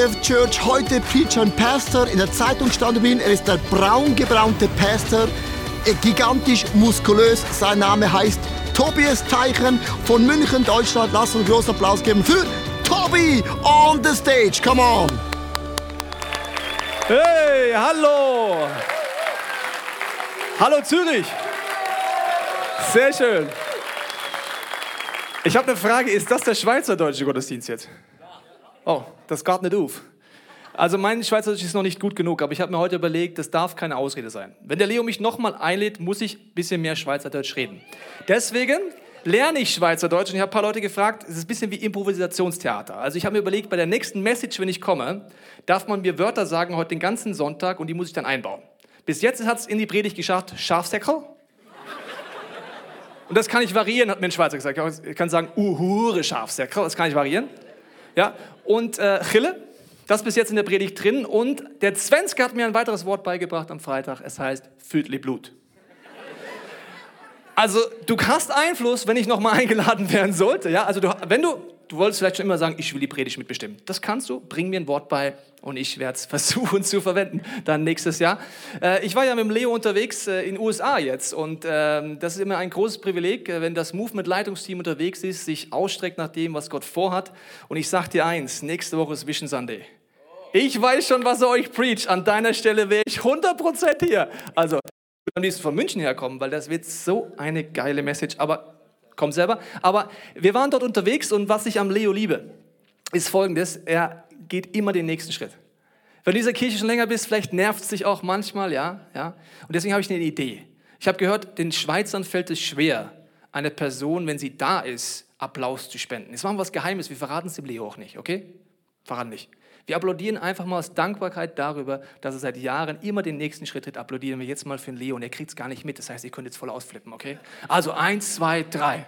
ICF Church. Heute preacht ein Pastor. In der Zeitung stand bin, er ist der braungebraunte Pastor. Gigantisch muskulös. Sein Name heißt Tobias Teichen von München, Deutschland. Lass uns einen großen Applaus geben für Tobi on the stage. Come on. Hey, hallo. Hallo Zürich. Sehr schön. Ich habe eine Frage, ist das der schweizerdeutsche Gottesdienst jetzt? Oh, das geht nicht auf. Also mein Schweizerdeutsch ist noch nicht gut genug, aber ich habe mir heute überlegt, das darf keine Ausrede sein. Wenn der Leo mich nochmal einlädt, muss ich ein bisschen mehr Schweizerdeutsch reden. Deswegen lerne ich Schweizerdeutsch und ich habe ein paar Leute gefragt, es ist ein bisschen wie Improvisationstheater. Also ich habe mir überlegt, bei der nächsten Message, wenn ich komme, darf man mir Wörter sagen heute den ganzen Sonntag und die muss ich dann einbauen. Bis jetzt hat es in die Predigt geschafft, Schafsäckel, und das kann ich variieren, hat mir ein Schweizer gesagt. Ich kann sagen, uhure Schafsäckel, das kann ich variieren. Ja? Und äh, Chille, das bis jetzt in der Predigt drin. Und der Zwenske hat mir ein weiteres Wort beigebracht am Freitag. Es heißt Füdli Blut. Also du hast Einfluss, wenn ich nochmal eingeladen werden sollte. Ja? Also du, wenn du du wolltest vielleicht schon immer sagen, ich will die Predigt mitbestimmen. Das kannst du, bring mir ein Wort bei und ich werde es versuchen zu verwenden dann nächstes Jahr. Äh, ich war ja mit dem Leo unterwegs äh, in den USA jetzt und ähm, das ist immer ein großes Privileg, äh, wenn das Movement-Leitungsteam unterwegs ist, sich ausstreckt nach dem, was Gott vorhat. Und ich sage dir eins, nächste Woche ist Vision Sunday. Ich weiß schon, was er euch preach. An deiner Stelle wäre ich 100% hier. Also, am liebsten von München herkommen, weil das wird so eine geile Message. Aber komm selber. Aber wir waren dort unterwegs und was ich am Leo liebe, ist folgendes: Er geht immer den nächsten Schritt. Wenn du in dieser Kirche schon länger bist, vielleicht nervt es dich auch manchmal, ja, ja. Und deswegen habe ich eine Idee. Ich habe gehört, den Schweizern fällt es schwer, eine Person, wenn sie da ist, Applaus zu spenden. Jetzt machen wir was Geheimes, wir verraten es dem Leo auch nicht, okay? Verraten nicht. Wir applaudieren einfach mal aus Dankbarkeit darüber, dass er seit Jahren immer den nächsten Schritt tritt. Applaudieren wir jetzt mal für den Leo und er kriegt es gar nicht mit. Das heißt, ihr könnt jetzt voll ausflippen, okay? Also eins, zwei, drei.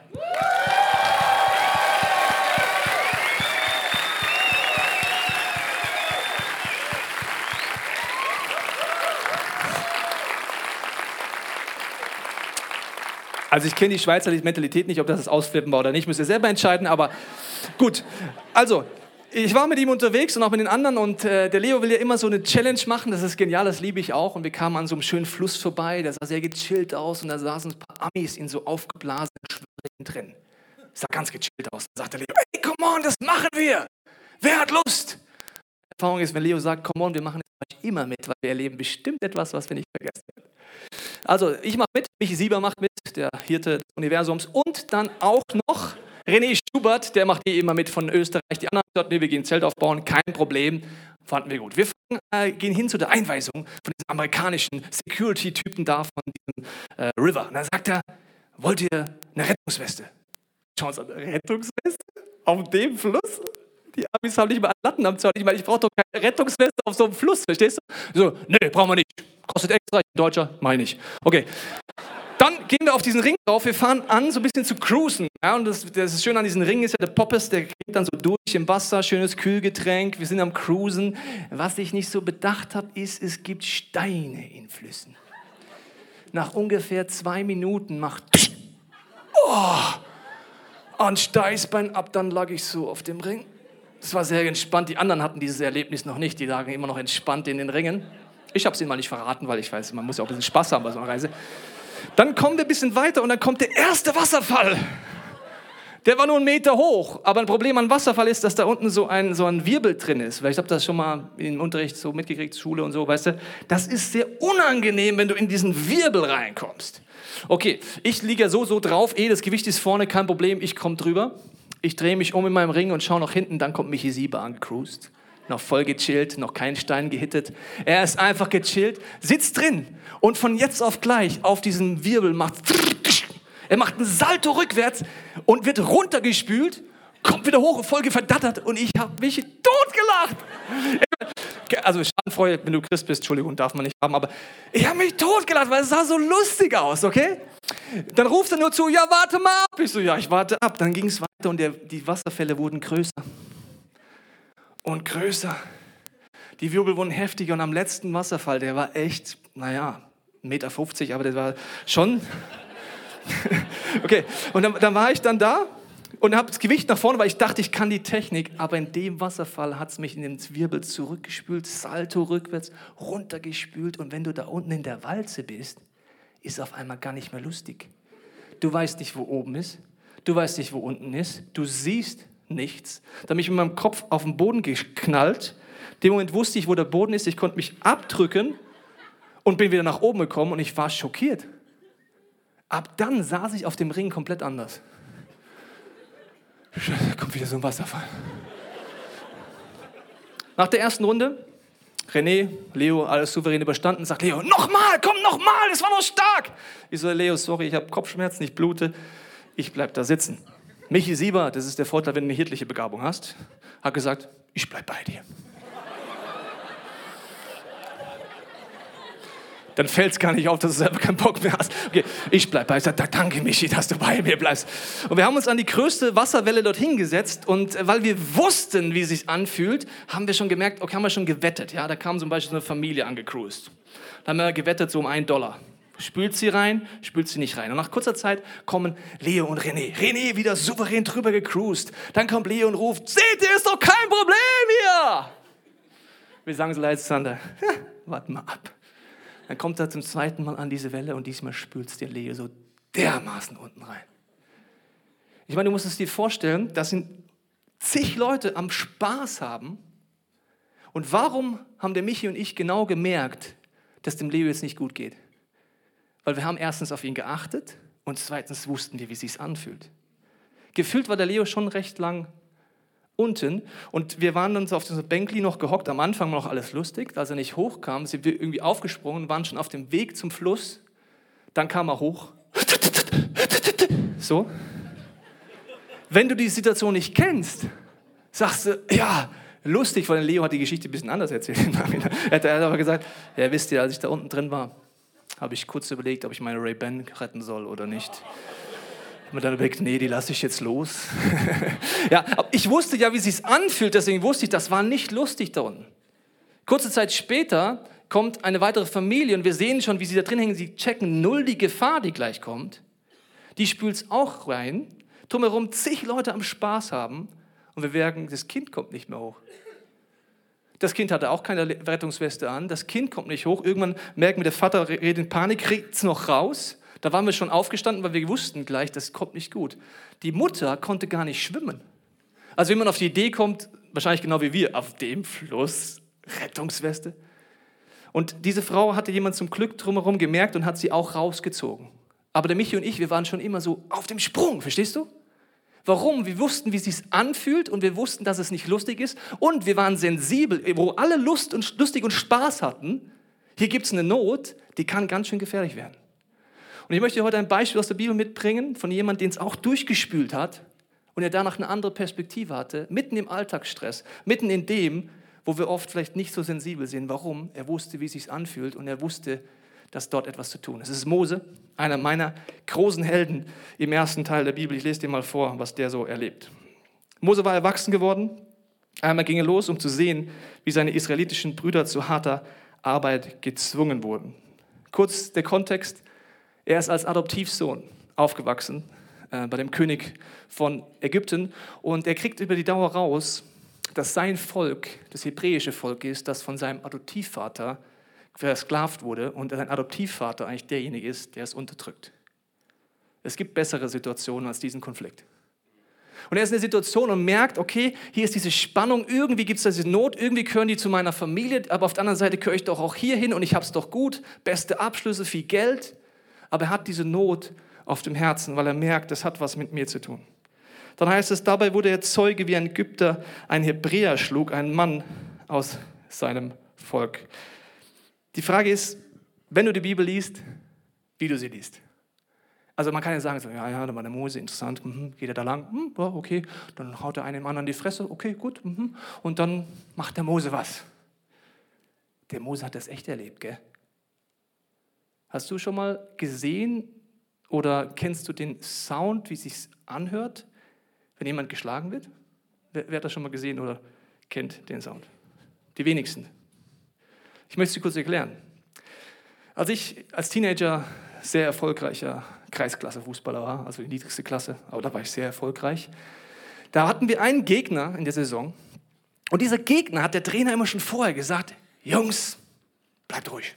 Also ich kenne die Schweizer Mentalität nicht, ob das das Ausflippen war oder nicht, müsst ihr selber entscheiden, aber gut. Also, ich war mit ihm unterwegs und auch mit den anderen und äh, der Leo will ja immer so eine Challenge machen, das ist genial, das liebe ich auch. Und wir kamen an so einem schönen Fluss vorbei, der sah sehr gechillt aus und da saßen ein paar Amis in so aufgeblasenen Schwimmen drin. Das sah ganz gechillt aus. Da sagt der Leo, hey, come on, das machen wir. Wer hat Lust? Die Erfahrung ist, wenn Leo sagt, come on, wir machen das immer mit, weil wir erleben bestimmt etwas, was wir nicht vergessen werden. Also ich mache mit, Michi Sieber macht mit, der Hirte des Universums und dann auch noch René Schubert, der macht eh immer mit von Österreich. Die anderen gesagt, nee, wir gehen Zelt aufbauen, kein Problem. Fanden wir gut. Wir fangen, äh, gehen hin zu der Einweisung von diesem amerikanischen Security-Typen da von diesem äh, River. Und dann sagt er, wollt ihr eine Rettungsweste? Schauen uns an, Rettungsweste? Auf dem Fluss? Die Amis haben nicht mal Latten am Zaun. Ich meine, ich brauche doch keine Rettungsweste auf so einem Fluss, verstehst du? So, nee, brauchen wir nicht. Kostet extra, ich bin Deutscher, meine ich. Okay. Gehen wir auf diesen Ring drauf. Wir fahren an, so ein bisschen zu cruisen. Ja, und das, das ist schön an diesem Ring ist ja der Poppes, der geht dann so durch im Wasser, schönes Kühlgetränk. Wir sind am Cruisen. Was ich nicht so bedacht habe, ist, es gibt Steine in Flüssen. Nach ungefähr zwei Minuten macht oh, ein Steißbein ab, dann lag ich so auf dem Ring. Das war sehr entspannt. Die anderen hatten dieses Erlebnis noch nicht. Die lagen immer noch entspannt in den Ringen. Ich habe es ihnen mal nicht verraten, weil ich weiß, man muss ja auch ein bisschen Spaß haben bei so einer Reise. Dann kommen wir ein bisschen weiter und dann kommt der erste Wasserfall. Der war nur einen Meter hoch. Aber ein Problem an Wasserfall ist, dass da unten so ein, so ein Wirbel drin ist. Vielleicht habt ihr das schon mal im Unterricht so mitgekriegt, Schule und so, weißt du. Das ist sehr unangenehm, wenn du in diesen Wirbel reinkommst. Okay, ich liege ja so, so drauf. Eh, das Gewicht ist vorne, kein Problem. Ich komme drüber. Ich drehe mich um in meinem Ring und schaue nach hinten. Dann kommt Michi Sieber angecruised noch voll gechillt, noch keinen Stein gehittet. Er ist einfach gechillt, sitzt drin und von jetzt auf gleich auf diesen Wirbel macht, er macht einen Salto rückwärts und wird runtergespült, kommt wieder hoch, voll verdattert und ich habe mich totgelacht. Also Schadenfreude, wenn du Christ bist, Entschuldigung, darf man nicht haben, aber ich habe mich totgelacht, weil es sah so lustig aus, okay? Dann ruft er nur zu, ja, warte mal ab. Ich so, ja, ich warte ab. Dann ging es weiter und der, die Wasserfälle wurden größer und größer. Die Wirbel wurden heftiger und am letzten Wasserfall, der war echt, naja, 1,50 Meter, aber der war schon. okay, und dann, dann war ich dann da und habe das Gewicht nach vorne, weil ich dachte, ich kann die Technik. Aber in dem Wasserfall hat es mich in den Wirbel zurückgespült, Salto rückwärts, runtergespült. Und wenn du da unten in der Walze bist, ist auf einmal gar nicht mehr lustig. Du weißt nicht, wo oben ist. Du weißt nicht, wo unten ist. Du siehst nichts. Da bin ich mit meinem Kopf auf den Boden geknallt. In dem Moment wusste ich, wo der Boden ist. Ich konnte mich abdrücken und bin wieder nach oben gekommen und ich war schockiert. Ab dann saß ich auf dem Ring komplett anders. Da kommt wieder so ein Wasserfall. Nach der ersten Runde, René, Leo, alles souverän überstanden, sagt Leo, nochmal, komm nochmal, das war noch stark. Ich so, Leo, sorry, ich habe Kopfschmerzen, ich blute, ich bleib da sitzen. Michi Sieber, das ist der Vorteil, wenn du eine hirtliche Begabung hast, hat gesagt, ich bleib bei dir. dann fällt es gar nicht auf, dass du selber keinen Bock mehr hast. Okay, ich bleibe bei. Sage, danke Michi, dass du bei mir bleibst. Und wir haben uns an die größte Wasserwelle dorthin gesetzt und äh, weil wir wussten, wie es sich anfühlt, haben wir schon gemerkt, okay, haben wir schon gewettet. Ja, da kam zum Beispiel so eine Familie angecruised. Da haben wir gewettet so um einen Dollar. Spült sie rein, spült sie nicht rein. Und nach kurzer Zeit kommen Leo und René. René wieder souverän drüber gecruised. Dann kommt Leo und ruft, seht ihr, ist doch kein Problem hier. Wir sagen so leid, Sander, warte mal ab. Dann kommt er zum zweiten Mal an diese Welle und diesmal spült es den Leo so dermaßen unten rein. Ich meine, du musst es dir vorstellen, das sind zig Leute am Spaß haben. Und warum haben der Michi und ich genau gemerkt, dass dem Leo jetzt nicht gut geht? Weil wir haben erstens auf ihn geachtet und zweitens wussten wir, wie es anfühlt. Gefühlt war der Leo schon recht lang unten und wir waren dann so auf dieser Bänkli noch gehockt. Am Anfang war noch alles lustig. Als er nicht hochkam, sind wir irgendwie aufgesprungen, waren schon auf dem Weg zum Fluss. Dann kam er hoch. So. Wenn du die Situation nicht kennst, sagst du, ja, lustig, weil Leo hat die Geschichte ein bisschen anders erzählt. er hat aber gesagt, ja, wisst ihr, als ich da unten drin war, habe ich kurz überlegt, ob ich meine Ray-Ban retten soll oder nicht man dann überlegt, nee, die lasse ich jetzt los. ja, ich wusste ja, wie es sich anfühlt, deswegen wusste ich, das war nicht lustig da unten. Kurze Zeit später kommt eine weitere Familie und wir sehen schon, wie sie da drin hängen. Sie checken null die Gefahr, die gleich kommt. Die spült es auch rein. Drumherum zig Leute am Spaß haben und wir merken, das Kind kommt nicht mehr hoch. Das Kind hatte auch keine Rettungsweste an. Das Kind kommt nicht hoch. Irgendwann merken wir, der Vater redet in Panik, kriegt es noch raus. Da waren wir schon aufgestanden, weil wir wussten gleich, das kommt nicht gut. Die Mutter konnte gar nicht schwimmen. Also wenn man auf die Idee kommt, wahrscheinlich genau wie wir, auf dem Fluss, Rettungsweste. Und diese Frau hatte jemand zum Glück drumherum gemerkt und hat sie auch rausgezogen. Aber der Michi und ich, wir waren schon immer so auf dem Sprung, verstehst du? Warum? Wir wussten, wie es sich anfühlt und wir wussten, dass es nicht lustig ist und wir waren sensibel, wo alle Lust und lustig und Spaß hatten. Hier gibt es eine Not, die kann ganz schön gefährlich werden. Und ich möchte heute ein Beispiel aus der Bibel mitbringen von jemandem, den es auch durchgespült hat und er danach eine andere Perspektive hatte, mitten im Alltagsstress, mitten in dem, wo wir oft vielleicht nicht so sensibel sind. Warum? Er wusste, wie es sich anfühlt und er wusste, dass dort etwas zu tun ist. Es ist Mose, einer meiner großen Helden im ersten Teil der Bibel. Ich lese dir mal vor, was der so erlebt. Mose war erwachsen geworden. Einmal ging er los, um zu sehen, wie seine israelitischen Brüder zu harter Arbeit gezwungen wurden. Kurz der Kontext. Er ist als Adoptivsohn aufgewachsen äh, bei dem König von Ägypten und er kriegt über die Dauer raus, dass sein Volk das hebräische Volk ist, das von seinem Adoptivvater versklavt wurde und sein Adoptivvater eigentlich derjenige ist, der es unterdrückt. Es gibt bessere Situationen als diesen Konflikt. Und er ist in der Situation und merkt, okay, hier ist diese Spannung, irgendwie gibt es diese Not, irgendwie gehören die zu meiner Familie, aber auf der anderen Seite gehöre ich doch auch hier hin und ich habe es doch gut, beste Abschlüsse, viel Geld aber er hat diese Not auf dem Herzen, weil er merkt, das hat was mit mir zu tun. Dann heißt es, dabei wurde er Zeuge, wie ein Ägypter ein Hebräer schlug, einen Mann aus seinem Volk. Die Frage ist, wenn du die Bibel liest, wie du sie liest. Also man kann ja sagen, so, ja, ja, da war der Mose, interessant, mhm, geht er da lang, mhm, ja, okay, dann haut er einem anderen die Fresse, okay, gut, mhm, und dann macht der Mose was. Der Mose hat das echt erlebt, gell? Hast du schon mal gesehen oder kennst du den Sound, wie es sich anhört, wenn jemand geschlagen wird? Wer, wer hat das schon mal gesehen oder kennt den Sound? Die wenigsten. Ich möchte dir kurz erklären. Als ich als Teenager sehr erfolgreicher Kreisklasse-Fußballer war, also die niedrigste Klasse, aber da war ich sehr erfolgreich. Da hatten wir einen Gegner in der Saison und dieser Gegner hat der Trainer immer schon vorher gesagt, Jungs, bleibt ruhig.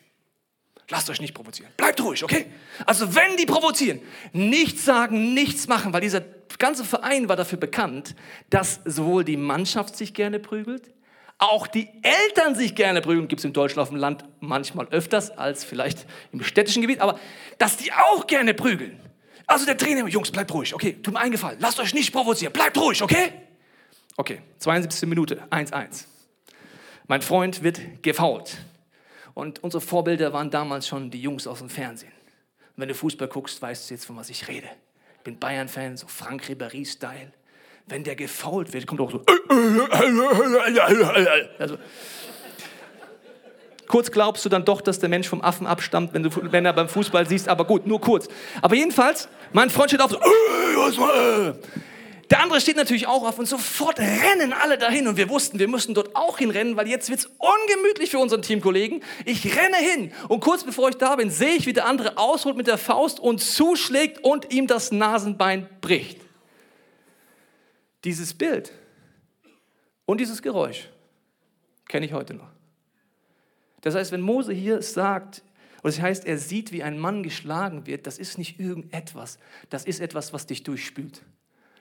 Lasst euch nicht provozieren. Bleibt ruhig, okay? Also wenn die provozieren, nichts sagen, nichts machen, weil dieser ganze Verein war dafür bekannt, dass sowohl die Mannschaft sich gerne prügelt, auch die Eltern sich gerne prügeln, gibt es in Deutschland auf dem Land manchmal öfters als vielleicht im städtischen Gebiet, aber dass die auch gerne prügeln. Also der Trainer, Jungs, bleibt ruhig, okay, tut mir eingefallen, lasst euch nicht provozieren, bleibt ruhig, okay? Okay, 72. Minute, 1-1. Mein Freund wird gefault. Und unsere Vorbilder waren damals schon die Jungs aus dem Fernsehen. Und wenn du Fußball guckst, weißt du jetzt, von was ich rede. Ich bin Bayern-Fan, so Frank Ribéry-Style. Wenn der gefault wird, kommt auch so. Also, kurz glaubst du dann doch, dass der Mensch vom Affen abstammt, wenn, du, wenn er beim Fußball siehst, aber gut, nur kurz. Aber jedenfalls, mein Freund steht auf so. Der andere steht natürlich auch auf und sofort rennen alle dahin. Und wir wussten, wir müssten dort auch hinrennen, weil jetzt wird es ungemütlich für unseren Teamkollegen. Ich renne hin und kurz bevor ich da bin, sehe ich, wie der andere ausholt mit der Faust und zuschlägt und ihm das Nasenbein bricht. Dieses Bild und dieses Geräusch kenne ich heute noch. Das heißt, wenn Mose hier sagt, oder das heißt, er sieht, wie ein Mann geschlagen wird, das ist nicht irgendetwas, das ist etwas, was dich durchspült.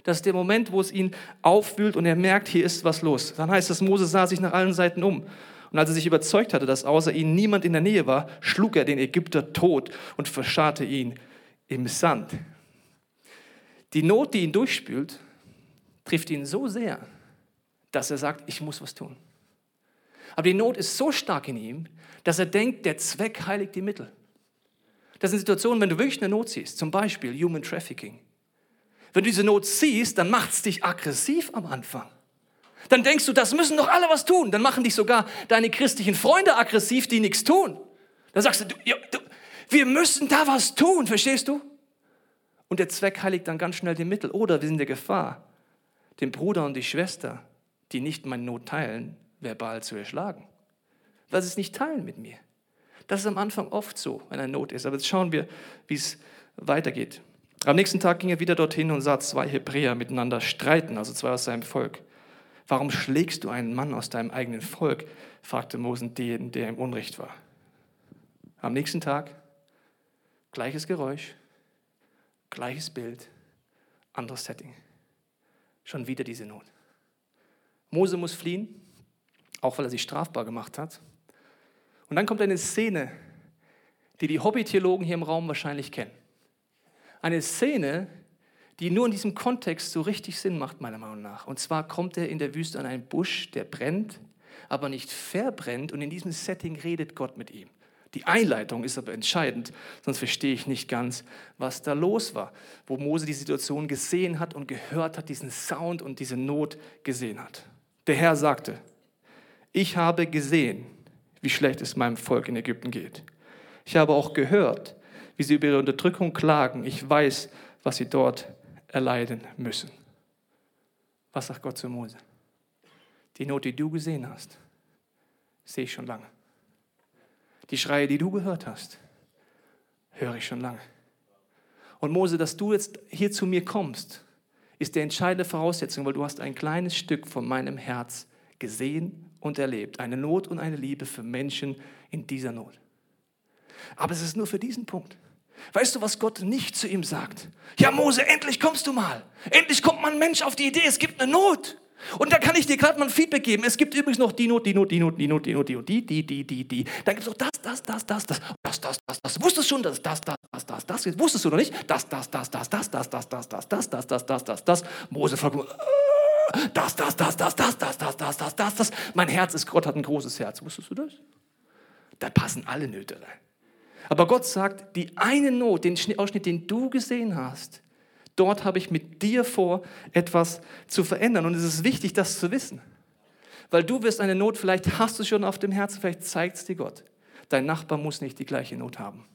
Das ist der Moment, wo es ihn aufwühlt und er merkt, hier ist was los. Dann heißt es, Mose sah sich nach allen Seiten um. Und als er sich überzeugt hatte, dass außer ihm niemand in der Nähe war, schlug er den Ägypter tot und verscharrte ihn im Sand. Die Not, die ihn durchspült, trifft ihn so sehr, dass er sagt, ich muss was tun. Aber die Not ist so stark in ihm, dass er denkt, der Zweck heiligt die Mittel. Das sind Situationen, wenn du wirklich eine Not siehst, zum Beispiel Human Trafficking. Wenn du diese Not siehst, dann macht es dich aggressiv am Anfang. Dann denkst du, das müssen doch alle was tun. Dann machen dich sogar deine christlichen Freunde aggressiv, die nichts tun. Dann sagst du, du, du wir müssen da was tun, verstehst du? Und der Zweck heiligt dann ganz schnell die Mittel. Oder wir sind in der Gefahr, den Bruder und die Schwester, die nicht meine Not teilen, verbal zu erschlagen. Weil sie es nicht teilen mit mir. Das ist am Anfang oft so, wenn eine Not ist. Aber jetzt schauen wir, wie es weitergeht. Am nächsten Tag ging er wieder dorthin und sah zwei Hebräer miteinander streiten, also zwei aus seinem Volk. Warum schlägst du einen Mann aus deinem eigenen Volk? fragte Mose den, der im Unrecht war. Am nächsten Tag gleiches Geräusch, gleiches Bild, anderes Setting. Schon wieder diese Not. Mose muss fliehen, auch weil er sich strafbar gemacht hat. Und dann kommt eine Szene, die die Hobbytheologen hier im Raum wahrscheinlich kennen eine Szene, die nur in diesem Kontext so richtig Sinn macht, meiner Meinung nach. Und zwar kommt er in der Wüste an einen Busch, der brennt, aber nicht verbrennt. Und in diesem Setting redet Gott mit ihm. Die Einleitung ist aber entscheidend, sonst verstehe ich nicht ganz, was da los war, wo Mose die Situation gesehen hat und gehört hat, diesen Sound und diese Not gesehen hat. Der Herr sagte, ich habe gesehen, wie schlecht es meinem Volk in Ägypten geht. Ich habe auch gehört, wie sie über ihre Unterdrückung klagen. Ich weiß, was sie dort erleiden müssen. Was sagt Gott zu Mose? Die Not, die du gesehen hast, sehe ich schon lange. Die Schreie, die du gehört hast, höre ich schon lange. Und Mose, dass du jetzt hier zu mir kommst, ist die entscheidende Voraussetzung, weil du hast ein kleines Stück von meinem Herz gesehen und erlebt. Eine Not und eine Liebe für Menschen in dieser Not. Aber es ist nur für diesen Punkt. Weißt du, was Gott nicht zu ihm sagt? Ja, Mose, endlich kommst du mal. Endlich kommt mal ein Mensch auf die Idee, es gibt eine Not. Und da kann ich dir gerade mal ein Feedback geben. Es gibt übrigens noch die Not, die Not, die Not, die Not, die Not, die Not, die, die, die, die, die. Dann gibt es noch das, das, das, das, das, das, das, das, das. Wusstest schon, dass das, das, das, das, das, wusstest du noch nicht? Das, das, das, das, das, das, das, das, das, das, das, das, das, das, das. Mose fragt, das, das, das, das, das, das, das, das, das, das, das. Mein Herz ist, Gott hat ein großes Herz. Wusstest du das? Da passen alle Nöte rein. Aber Gott sagt, die eine Not, den Ausschnitt, den du gesehen hast, dort habe ich mit dir vor, etwas zu verändern. Und es ist wichtig, das zu wissen. Weil du wirst eine Not, vielleicht hast du schon auf dem Herzen, vielleicht zeigt es dir Gott. Dein Nachbar muss nicht die gleiche Not haben.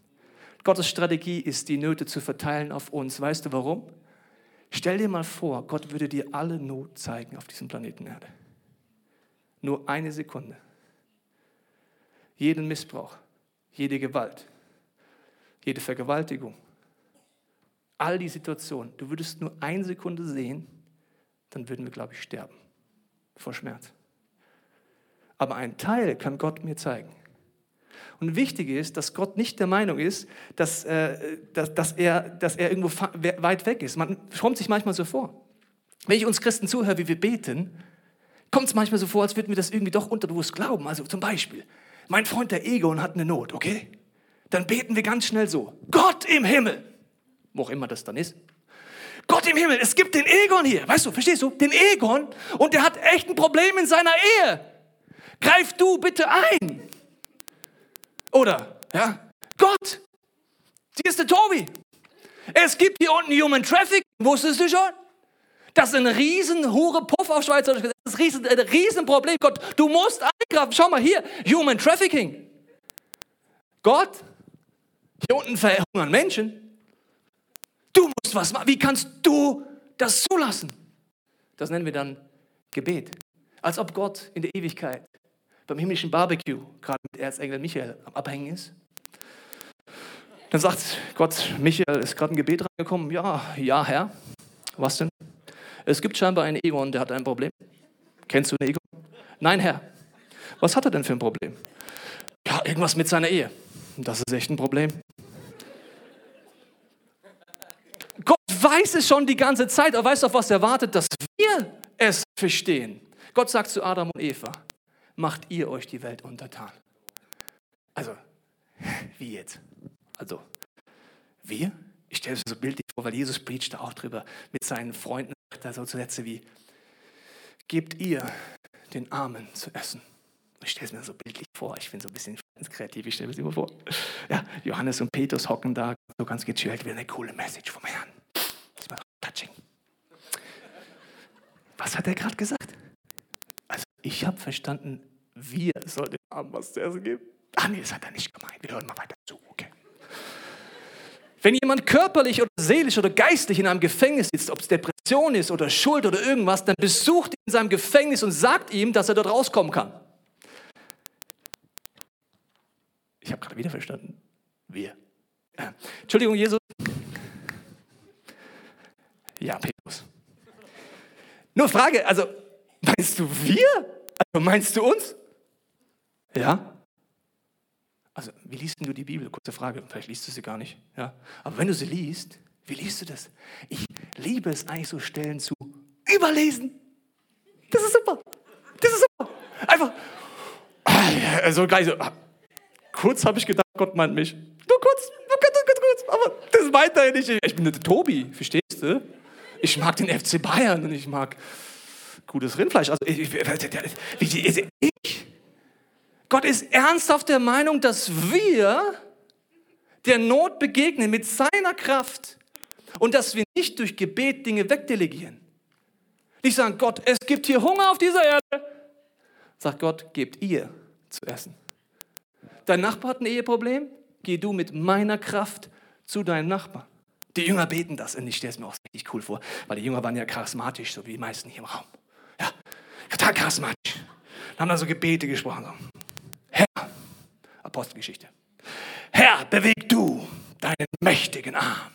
Gottes Strategie ist, die Nöte zu verteilen auf uns. Weißt du warum? Stell dir mal vor, Gott würde dir alle Not zeigen auf diesem Planeten Erde. Nur eine Sekunde. Jeden Missbrauch, jede Gewalt, jede Vergewaltigung, all die Situationen, du würdest nur eine Sekunde sehen, dann würden wir, glaube ich, sterben vor Schmerz. Aber ein Teil kann Gott mir zeigen. Und wichtig ist, dass Gott nicht der Meinung ist, dass, äh, dass, dass, er, dass er irgendwo weit weg ist. Man kommt sich manchmal so vor. Wenn ich uns Christen zuhöre, wie wir beten, kommt es manchmal so vor, als würden wir das irgendwie doch unterbewusst glauben. Also zum Beispiel, mein Freund der Egon hat eine Not, okay? Dann beten wir ganz schnell so, Gott im Himmel, wo auch immer das dann ist. Gott im Himmel, es gibt den Egon hier, weißt du, verstehst du? Den Egon und der hat echt ein Problem in seiner Ehe. Greif du bitte ein. Oder, ja, Gott, hier ist der Tobi. Es gibt hier unten Human Traffic, wusstest du schon? Das ist ein riesen hure Puff auf Schweizerisch. Das ist ein riesen, Riesenproblem. Gott, du musst eingreifen. Schau mal hier, Human Trafficking. Gott, hier unten verhungern Menschen. Du musst was machen. Wie kannst du das zulassen? Das nennen wir dann Gebet. Als ob Gott in der Ewigkeit beim himmlischen Barbecue gerade mit Erzengel Michael am Abhängen ist. Dann sagt Gott, Michael ist gerade ein Gebet reingekommen. Ja, ja, Herr. Was denn? Es gibt scheinbar einen Egon, der hat ein Problem. Kennst du den Egon? Nein, Herr. Was hat er denn für ein Problem? Ja, irgendwas mit seiner Ehe. Das ist echt ein Problem. Weiß es schon die ganze Zeit, er weiß auf was er wartet, dass wir es verstehen. Gott sagt zu Adam und Eva, macht ihr euch die Welt untertan. Also, wie jetzt? Also, wir? Ich stelle es so bildlich vor, weil Jesus preacht da auch drüber mit seinen Freunden, da so Sätze wie, gebt ihr den Armen zu essen. Ich stelle es mir so bildlich vor, ich bin so ein bisschen kreativ, ich stelle es mir vor. Ja, Johannes und Petrus hocken da, so ganz gechillt, wie eine coole Message vom Herrn. Touching. Was hat er gerade gesagt? Also, ich habe verstanden, wir sollten Armen was zu essen geben. Ah, nee, das hat er nicht gemeint. Wir hören mal weiter zu, okay. Wenn jemand körperlich oder seelisch oder geistlich in einem Gefängnis sitzt, ob es Depression ist oder Schuld oder irgendwas, dann besucht ihn in seinem Gefängnis und sagt ihm, dass er dort rauskommen kann. Ich habe gerade wieder verstanden. Wir. Äh, Entschuldigung, Jesus. Ja, Petrus. Nur Frage, also meinst du wir? Also meinst du uns? Ja? Also, wie liest du die Bibel? Kurze Frage, vielleicht liest du sie gar nicht. Ja? Aber wenn du sie liest, wie liest du das? Ich liebe es eigentlich so Stellen zu überlesen. Das ist super. Das ist super. Einfach, also gleich so, kurz habe ich gedacht, Gott meint mich. Nur kurz, nur kurz, kurz, kurz. Aber das meint er nicht. Ich bin der Tobi, verstehst du? Ich mag den FC Bayern und ich mag gutes Rindfleisch. Also ich, ich, Gott ist ernsthaft der Meinung, dass wir der Not begegnen mit seiner Kraft und dass wir nicht durch Gebet Dinge wegdelegieren. Nicht sagen, Gott, es gibt hier Hunger auf dieser Erde. Sagt Gott, gebt ihr zu essen. Dein Nachbar hat ein Eheproblem, geh du mit meiner Kraft zu deinem Nachbarn. Die Jünger beten das und ich stelle es mir auch richtig cool vor, weil die Jünger waren ja charismatisch, so wie die meisten hier im Raum. Ja, total charismatisch. Dann haben da so Gebete gesprochen. So. Herr, Apostelgeschichte, Herr, beweg du deinen mächtigen Arm.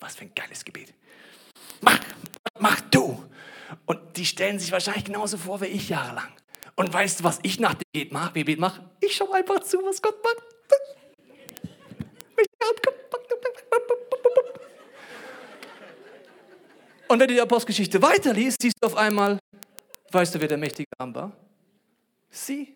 Was für ein geiles Gebet. Mach, mach du. Und die stellen sich wahrscheinlich genauso vor wie ich jahrelang. Und weißt du, was ich nach dem Gebet mache? Mache? Ich schaue einfach zu, was Gott macht. Und wenn du die Apostelgeschichte weiterliest, siehst du auf einmal, weißt du, wer der mächtige Arm war? Sie.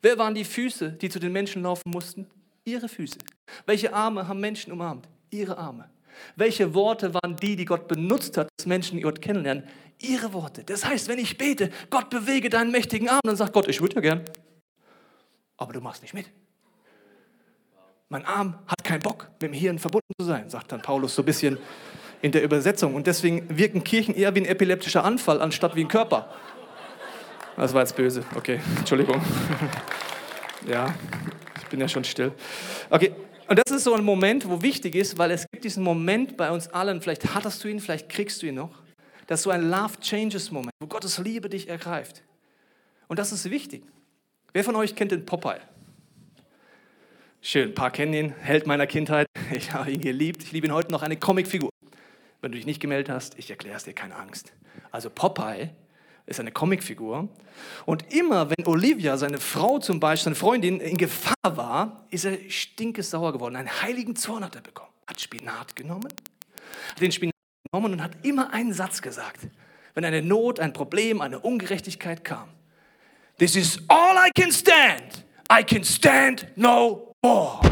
Wer waren die Füße, die zu den Menschen laufen mussten? Ihre Füße. Welche Arme haben Menschen umarmt? Ihre Arme. Welche Worte waren die, die Gott benutzt hat, dass Menschen Gott kennenlernen? Ihre Worte. Das heißt, wenn ich bete, Gott bewege deinen mächtigen Arm, dann sagt Gott, ich würde ja gern. Aber du machst nicht mit. Mein Arm hat keinen Bock, mit dem Hirn verbunden zu sein, sagt dann Paulus so ein bisschen in der Übersetzung. Und deswegen wirken Kirchen eher wie ein epileptischer Anfall, anstatt wie ein Körper. Das war jetzt böse. Okay, Entschuldigung. ja, ich bin ja schon still. Okay, und das ist so ein Moment, wo wichtig ist, weil es gibt diesen Moment bei uns allen, vielleicht hattest du ihn, vielleicht kriegst du ihn noch. Das ist so ein Love Changes Moment, wo Gottes Liebe dich ergreift. Und das ist wichtig. Wer von euch kennt den Popeye? Schön, ein paar kennen ihn, Held meiner Kindheit. Ich habe ihn geliebt. Ich liebe ihn heute noch, eine Comicfigur. Wenn du dich nicht gemeldet hast, ich erkläre es dir, keine Angst. Also Popeye ist eine Comicfigur. Und immer, wenn Olivia, seine Frau zum Beispiel, seine Freundin, in Gefahr war, ist er stinkesauer geworden. Einen heiligen Zorn hat er bekommen. Hat Spinat genommen, hat den Spinat genommen und hat immer einen Satz gesagt. Wenn eine Not, ein Problem, eine Ungerechtigkeit kam. This is all I can stand. I can stand no more.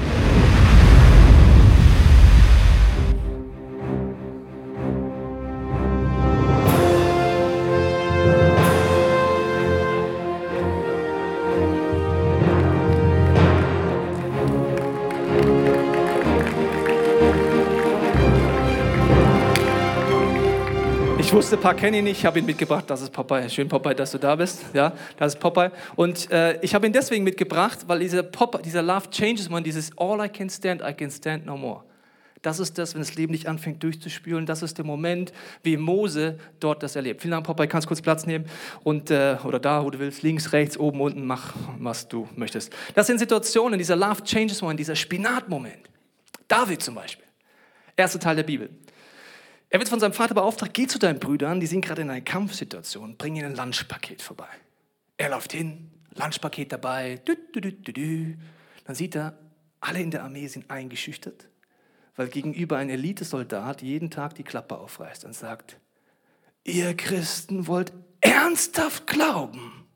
Ich wusste, paar kenne ihn nicht, ich habe ihn mitgebracht. Das ist Popeye. Schön, Popeye, dass du da bist. Ja, das ist Popeye. Und äh, ich habe ihn deswegen mitgebracht, weil dieser, Popeye, dieser Love Changes Man, dieses All I can stand, I can stand no more. Das ist das, wenn das Leben nicht anfängt durchzuspülen. Das ist der Moment, wie Mose dort das erlebt. Vielen Dank, Popeye. Kannst kurz Platz nehmen und äh, oder da, wo du willst, links, rechts, oben, unten, mach, was du möchtest. Das sind Situationen, dieser Love Changes Moment, dieser Spinatmoment. David zum Beispiel. Erster Teil der Bibel. Er wird von seinem Vater beauftragt, geh zu deinen Brüdern, die sind gerade in einer Kampfsituation, bring ihnen ein Lunchpaket vorbei. Er läuft hin, Lunchpaket dabei, dü, dü, dü, dann sieht er, alle in der Armee sind eingeschüchtert, weil gegenüber ein Elitesoldat jeden Tag die Klappe aufreißt und sagt, ihr Christen wollt ernsthaft glauben,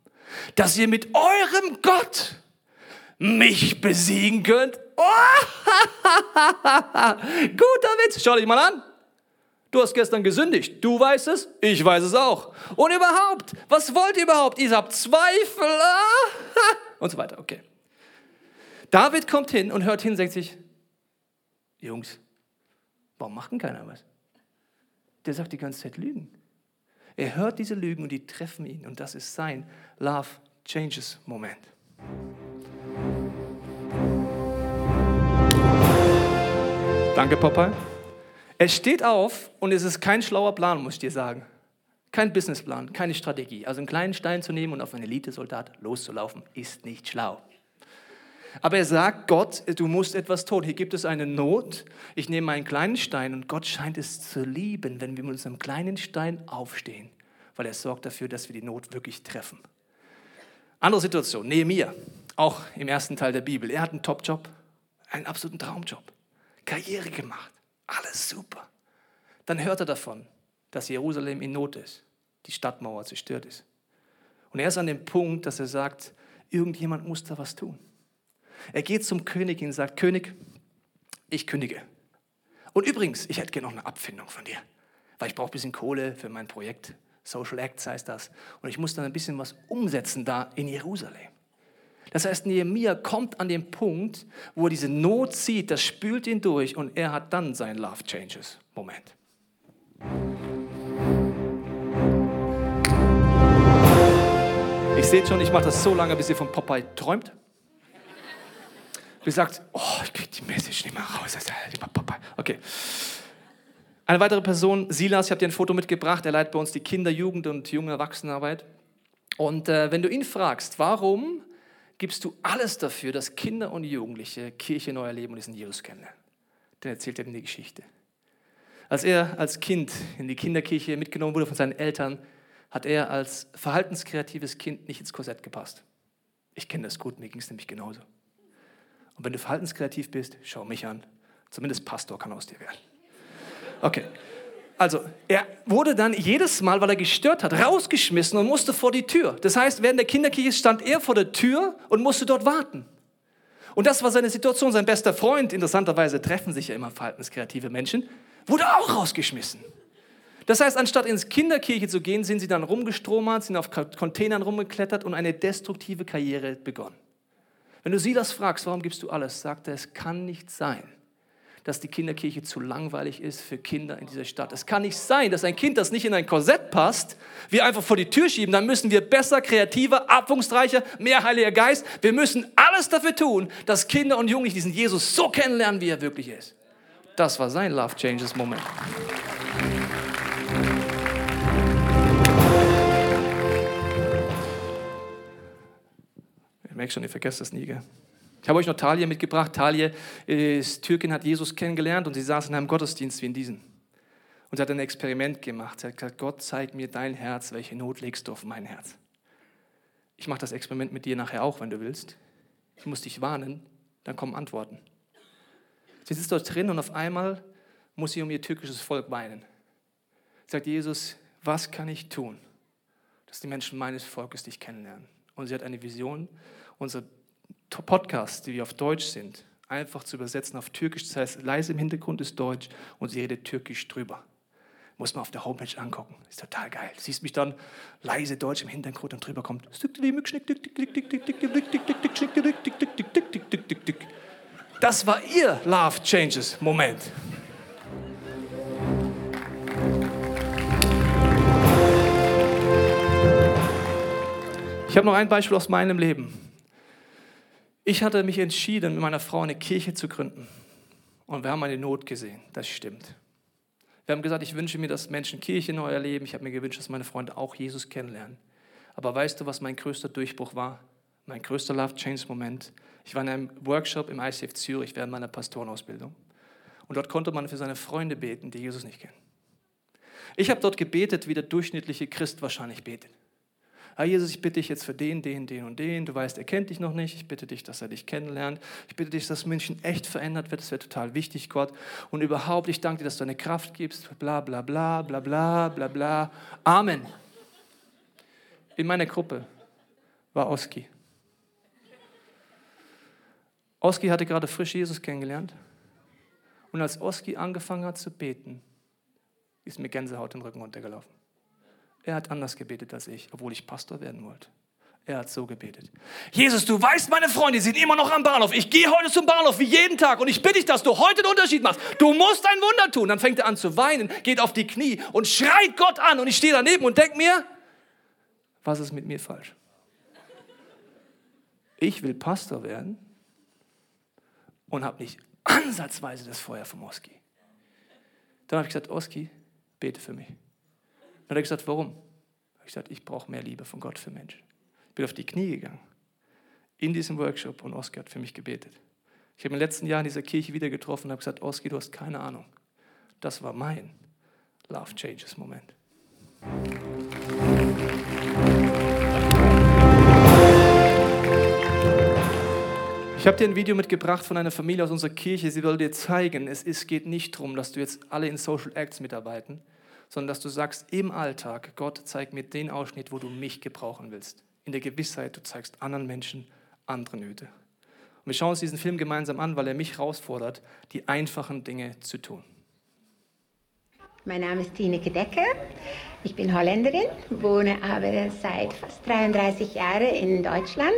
dass ihr mit eurem Gott mich besiegen könnt? Oh, Guter Witz, schau dich mal an. Du hast gestern gesündigt. Du weißt es, ich weiß es auch. Und überhaupt, was wollt ihr überhaupt? Ihr habt Zweifel. Ah, und so weiter. Okay. David kommt hin und hört hin und denkt sich, Jungs, warum macht denn keiner was? Der sagt die ganze Zeit Lügen. Er hört diese Lügen und die treffen ihn. Und das ist sein Love Changes Moment. Danke, Papa. Er steht auf und es ist kein schlauer Plan, muss ich dir sagen. Kein Businessplan, keine Strategie. Also einen kleinen Stein zu nehmen und auf einen Elitesoldat loszulaufen, ist nicht schlau. Aber er sagt, Gott, du musst etwas tun. Hier gibt es eine Not. Ich nehme einen kleinen Stein und Gott scheint es zu lieben, wenn wir mit unserem kleinen Stein aufstehen, weil er sorgt dafür, dass wir die Not wirklich treffen. Andere Situation, Nehemiah, auch im ersten Teil der Bibel. Er hat einen Top-Job, einen absoluten Traumjob, Karriere gemacht. Alles super. Dann hört er davon, dass Jerusalem in Not ist, die Stadtmauer zerstört ist. Und er ist an dem Punkt, dass er sagt, irgendjemand muss da was tun. Er geht zum König und sagt, König, ich kündige. Und übrigens, ich hätte gerne noch eine Abfindung von dir, weil ich brauche ein bisschen Kohle für mein Projekt. Social Acts heißt das. Und ich muss dann ein bisschen was umsetzen da in Jerusalem. Das heißt, Nehemiah kommt an den Punkt, wo er diese Not sieht, das spült ihn durch und er hat dann seinen Love Changes Moment. Ich sehe schon, ich mache das so lange, bis ihr von Popeye träumt. Bis sagt, oh, ich kriege die Message nicht mehr raus. Okay. Eine weitere Person, Silas, ich habe dir ein Foto mitgebracht. Er leitet bei uns die Kinder-, Jugend- und junge Erwachsenenarbeit. Und äh, wenn du ihn fragst, warum gibst du alles dafür, dass Kinder und Jugendliche Kirche neu erleben und diesen Jesus kennenlernen. Dann erzählt er ihnen die Geschichte. Als er als Kind in die Kinderkirche mitgenommen wurde von seinen Eltern, hat er als verhaltenskreatives Kind nicht ins Korsett gepasst. Ich kenne das gut, mir ging es nämlich genauso. Und wenn du verhaltenskreativ bist, schau mich an. Zumindest Pastor kann aus dir werden. Okay. Also, er wurde dann jedes Mal, weil er gestört hat, rausgeschmissen und musste vor die Tür. Das heißt, während der Kinderkirche stand er vor der Tür und musste dort warten. Und das war seine Situation. Sein bester Freund, interessanterweise treffen sich ja immer verhaltenskreative Menschen, wurde auch rausgeschmissen. Das heißt, anstatt ins Kinderkirche zu gehen, sind sie dann rumgestromert, sind auf Containern rumgeklettert und eine destruktive Karriere begonnen. Wenn du sie das fragst, warum gibst du alles, sagt er, es kann nicht sein, dass die Kinderkirche zu langweilig ist für Kinder in dieser Stadt. Es kann nicht sein, dass ein Kind, das nicht in ein Korsett passt, wir einfach vor die Tür schieben. Dann müssen wir besser, kreativer, abwungsreicher, mehr Heiliger Geist. Wir müssen alles dafür tun, dass Kinder und Jugendliche diesen Jesus so kennenlernen, wie er wirklich ist. Das war sein Love Changes Moment. Ich merke schon, ihr vergesst das nie, gell? Ich habe euch noch Talie mitgebracht. Talie ist Türkin, hat Jesus kennengelernt und sie saß in einem Gottesdienst wie in diesem. Und sie hat ein Experiment gemacht. Sie hat gesagt, Gott, zeig mir dein Herz, welche Not legst du auf mein Herz. Ich mache das Experiment mit dir nachher auch, wenn du willst. Ich muss dich warnen, dann kommen Antworten. Sie sitzt dort drin und auf einmal muss sie um ihr türkisches Volk weinen. Sie sagt, Jesus, was kann ich tun, dass die Menschen meines Volkes dich kennenlernen? Und sie hat eine Vision, unsere Podcasts, die auf Deutsch sind, einfach zu übersetzen auf Türkisch. Das heißt, leise im Hintergrund ist Deutsch und sie redet Türkisch drüber. Muss man auf der Homepage angucken. Ist total geil. Du siehst mich dann leise Deutsch im Hintergrund und drüber kommt. Das war ihr Love Changes Moment. Ich habe noch ein Beispiel aus meinem Leben. Ich hatte mich entschieden, mit meiner Frau eine Kirche zu gründen. Und wir haben eine Not gesehen. Das stimmt. Wir haben gesagt, ich wünsche mir, dass Menschen Kirche neu erleben. Ich habe mir gewünscht, dass meine Freunde auch Jesus kennenlernen. Aber weißt du, was mein größter Durchbruch war? Mein größter Love Change Moment. Ich war in einem Workshop im ICF Zürich während meiner Pastorenausbildung. Und dort konnte man für seine Freunde beten, die Jesus nicht kennen. Ich habe dort gebetet, wie der durchschnittliche Christ wahrscheinlich betet. Herr Jesus, ich bitte dich jetzt für den, den, den und den. Du weißt, er kennt dich noch nicht. Ich bitte dich, dass er dich kennenlernt. Ich bitte dich, dass München echt verändert wird. Das wäre total wichtig, Gott. Und überhaupt, ich danke dir, dass du eine Kraft gibst. Bla, bla, bla, bla, bla, bla, bla. Amen. In meiner Gruppe war Oski. Oski hatte gerade frisch Jesus kennengelernt. Und als Oski angefangen hat zu beten, ist mir Gänsehaut den Rücken runtergelaufen. Er hat anders gebetet als ich, obwohl ich Pastor werden wollte. Er hat so gebetet. Jesus, du weißt, meine Freunde sind immer noch am Bahnhof. Ich gehe heute zum Bahnhof wie jeden Tag und ich bitte dich, dass du heute einen Unterschied machst. Du musst ein Wunder tun. Dann fängt er an zu weinen, geht auf die Knie und schreit Gott an. Und ich stehe daneben und denke mir, was ist mit mir falsch? Ich will Pastor werden und habe nicht ansatzweise das Feuer vom Oski. Dann habe ich gesagt, Oski, bete für mich. Dann hat er gesagt, warum? Ich habe gesagt, ich brauche mehr Liebe von Gott für Menschen. Ich bin auf die Knie gegangen in diesem Workshop und Oskar hat für mich gebetet. Ich habe im letzten Jahr in dieser Kirche wieder getroffen und habe gesagt, Oski, du hast keine Ahnung. Das war mein Love Changes Moment. Ich habe dir ein Video mitgebracht von einer Familie aus unserer Kirche. Sie will dir zeigen, es ist, geht nicht darum, dass du jetzt alle in Social Acts mitarbeiten, sondern dass du sagst im Alltag, Gott, zeig mir den Ausschnitt, wo du mich gebrauchen willst. In der Gewissheit, du zeigst anderen Menschen andere Nöte. Und wir schauen uns diesen Film gemeinsam an, weil er mich herausfordert, die einfachen Dinge zu tun. Mein Name ist Tineke Decker. Ich bin Holländerin, wohne aber seit fast 33 Jahren in Deutschland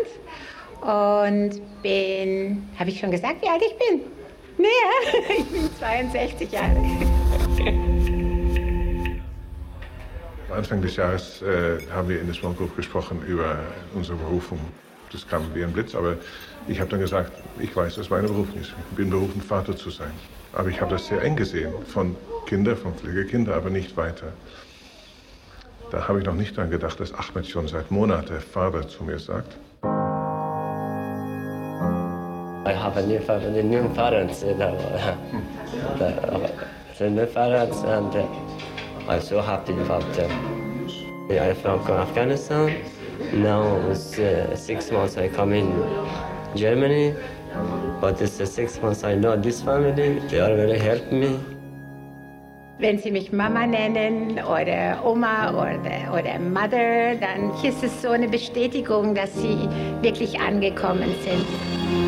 und bin, habe ich schon gesagt, wie alt ich bin? Nee, ich bin 62 Jahre. Anfang des Jahres äh, haben wir in der Small Group gesprochen über unsere Berufung. Das kam wie ein Blitz, aber ich habe dann gesagt, ich weiß, dass meine Berufung ist. Ich bin berufen, Vater zu sein. Aber ich habe das sehr eng gesehen, von Kindern, von Pflegekindern, aber nicht weiter. Da habe ich noch nicht daran gedacht, dass Ahmed schon seit Monaten Vater zu mir sagt. I have a new family, new parents, you know. Uh, I'm so happy about them. I'm from Afghanistan. Now it's uh, six months I come in Germany. But it's the six months I know this family. They are really help me. Wenn Sie mich Mama nennen oder Oma oder, oder Mother, dann ist es so eine Bestätigung, dass Sie wirklich angekommen sind.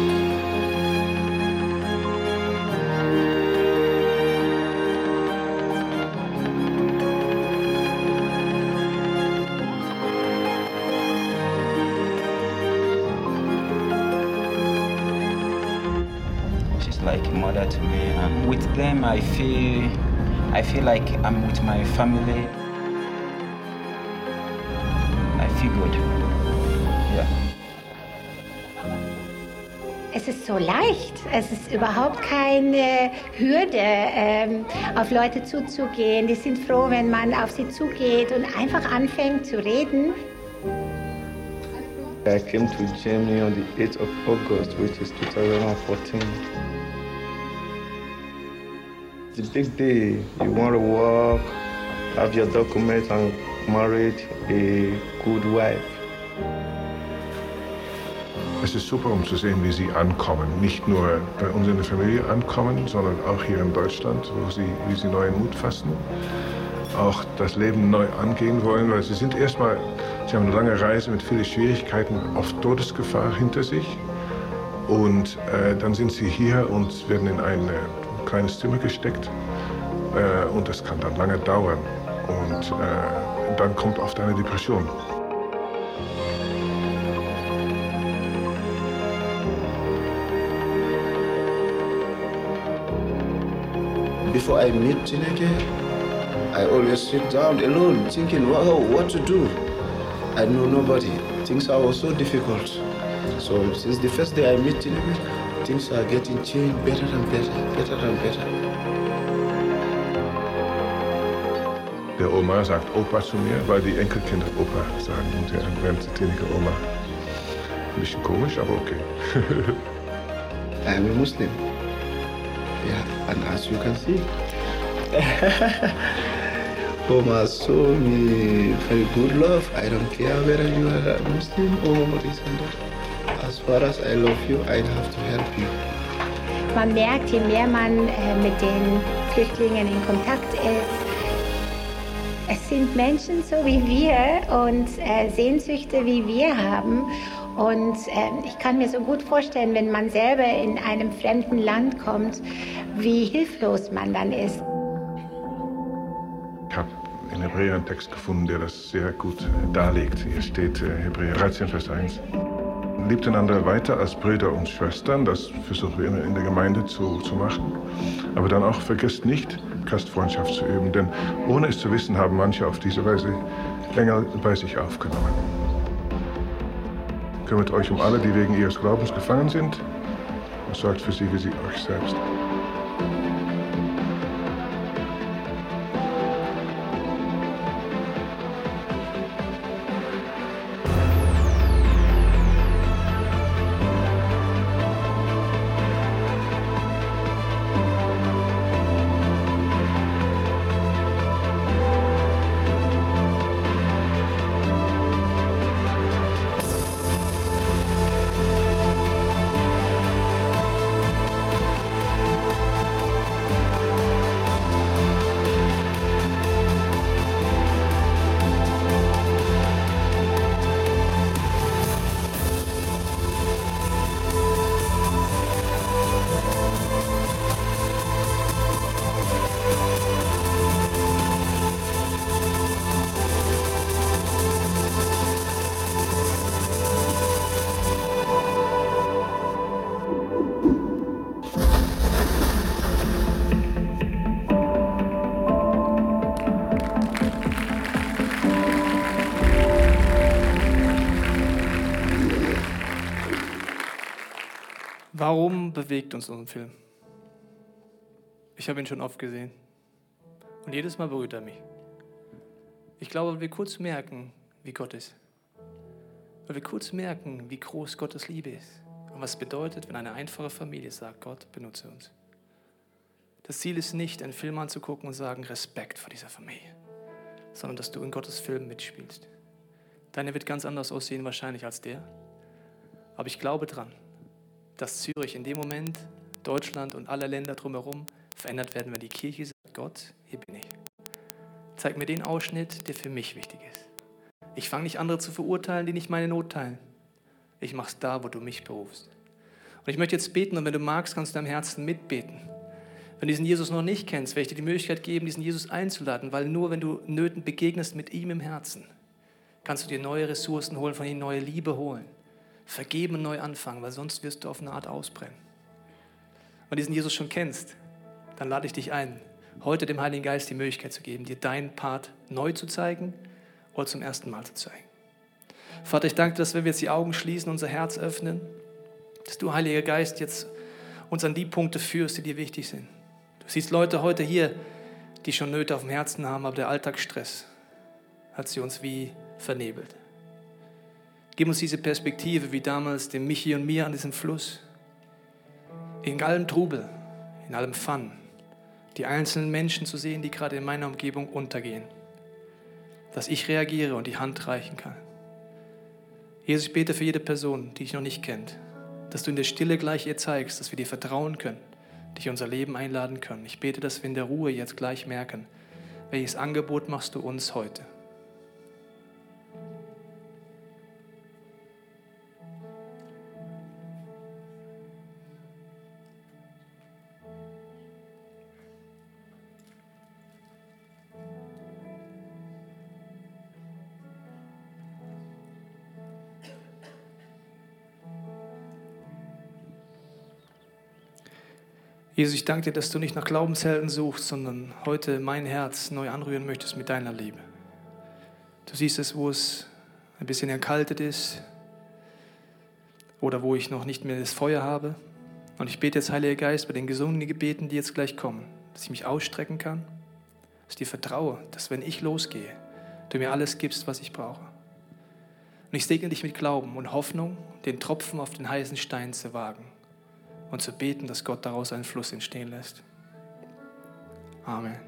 Like a mother to me, and with them, I feel, I feel like I'm with my family. I feel good. Yeah. Es ist so leicht. Es ist überhaupt keine Hürde, ähm, auf Leute zuzugehen. Die sind froh, wenn man auf sie zugeht und einfach anfängt zu reden. I came to Germany on the 8th of August, which is 2014. the big day. You want to work, have your documents and married a good wife. Es ist super, um zu sehen, wie sie ankommen. Nicht nur bei uns in der Familie ankommen, sondern auch hier in Deutschland, wo sie, wie sie neuen Mut fassen, auch das Leben neu angehen wollen, weil sie sind erstmal, sie haben eine lange Reise mit vielen Schwierigkeiten, oft Todesgefahr hinter sich. Und äh, dann sind sie hier und werden in ein kleines Zimmer gesteckt. Äh, und das kann dann lange dauern. Und äh, dann kommt oft eine Depression. Before I meet Chineke, I always sit down alone thinking, wow, what to do? I know nobody. Things are so difficult. So since the first day I meet Chineke, things are getting changed better and better, better and better. Der Oma sagt Opa zu mir, weil die Enkelkinder Opa sagen und er nennt Tineke Oma. Ein bisschen komisch, aber okay. I am a Muslim. Yeah, and as you can see, Oma show me very good love. I don't care whether you are a Muslim or this and that. As I love you, I have to help you. Man merkt, je mehr man äh, mit den Flüchtlingen in Kontakt ist, es sind Menschen so wie wir und äh, Sehnsüchte wie wir haben. Und äh, ich kann mir so gut vorstellen, wenn man selber in einem fremden Land kommt, wie hilflos man dann ist. Ich habe in Hebräer einen Text gefunden, der das sehr gut darlegt. Hier steht äh, Hebräer 13, Vers 1. Liebt einander weiter als Brüder und Schwestern, das versuchen wir immer in der Gemeinde zu, zu machen. Aber dann auch vergesst nicht, Gastfreundschaft zu üben, denn ohne es zu wissen, haben manche auf diese Weise Engel bei sich aufgenommen. Kümmert euch um alle, die wegen ihres Glaubens gefangen sind und sorgt für sie wie sie euch selbst. Warum bewegt uns ein Film? Ich habe ihn schon oft gesehen. Und jedes Mal berührt er mich. Ich glaube, weil wir kurz merken, wie Gott ist. Weil wir kurz merken, wie groß Gottes Liebe ist. Und was bedeutet, wenn eine einfache Familie sagt, Gott, benutze uns. Das Ziel ist nicht, einen Film anzugucken und sagen, Respekt vor dieser Familie, sondern dass du in Gottes Film mitspielst. Deine wird ganz anders aussehen wahrscheinlich als der. Aber ich glaube dran, dass Zürich in dem Moment, Deutschland und alle Länder drumherum verändert werden, wenn die Kirche sagt, Gott, hier bin ich. Zeig mir den Ausschnitt, der für mich wichtig ist. Ich fange nicht andere zu verurteilen, die nicht meine Not teilen. Ich mache es da, wo du mich berufst. Und ich möchte jetzt beten und wenn du magst, kannst du deinem Herzen mitbeten. Wenn du diesen Jesus noch nicht kennst, werde ich dir die Möglichkeit geben, diesen Jesus einzuladen, weil nur wenn du Nöten begegnest mit ihm im Herzen, kannst du dir neue Ressourcen holen, von ihm neue Liebe holen vergeben neu anfangen, weil sonst wirst du auf eine Art ausbrennen. Wenn du diesen Jesus schon kennst, dann lade ich dich ein, heute dem Heiligen Geist die Möglichkeit zu geben, dir deinen Part neu zu zeigen oder zum ersten Mal zu zeigen. Vater, ich danke dir, dass wenn wir jetzt die Augen schließen, unser Herz öffnen, dass du, Heiliger Geist, jetzt uns an die Punkte führst, die dir wichtig sind. Du siehst Leute heute hier, die schon Nöte auf dem Herzen haben, aber der Alltagsstress hat sie uns wie vernebelt. Gib uns diese Perspektive wie damals dem Michi und mir an diesem Fluss. In allem Trubel, in allem Fun, die einzelnen Menschen zu sehen, die gerade in meiner Umgebung untergehen. Dass ich reagiere und die Hand reichen kann. Jesus, ich bete für jede Person, die ich noch nicht kennt, dass du in der Stille gleich ihr zeigst, dass wir dir vertrauen können, dich in unser Leben einladen können. Ich bete, dass wir in der Ruhe jetzt gleich merken, welches Angebot machst du uns heute. Jesus, ich danke dir, dass du nicht nach Glaubenshelden suchst, sondern heute mein Herz neu anrühren möchtest mit deiner Liebe. Du siehst es, wo es ein bisschen erkaltet ist oder wo ich noch nicht mehr das Feuer habe. Und ich bete jetzt, Heiliger Geist, bei den gesungenen Gebeten, die jetzt gleich kommen, dass ich mich ausstrecken kann, dass ich dir vertraue, dass wenn ich losgehe, du mir alles gibst, was ich brauche. Und ich segne dich mit Glauben und Hoffnung, den Tropfen auf den heißen Stein zu wagen und zu beten, dass Gott daraus einen Fluss entstehen lässt. Amen.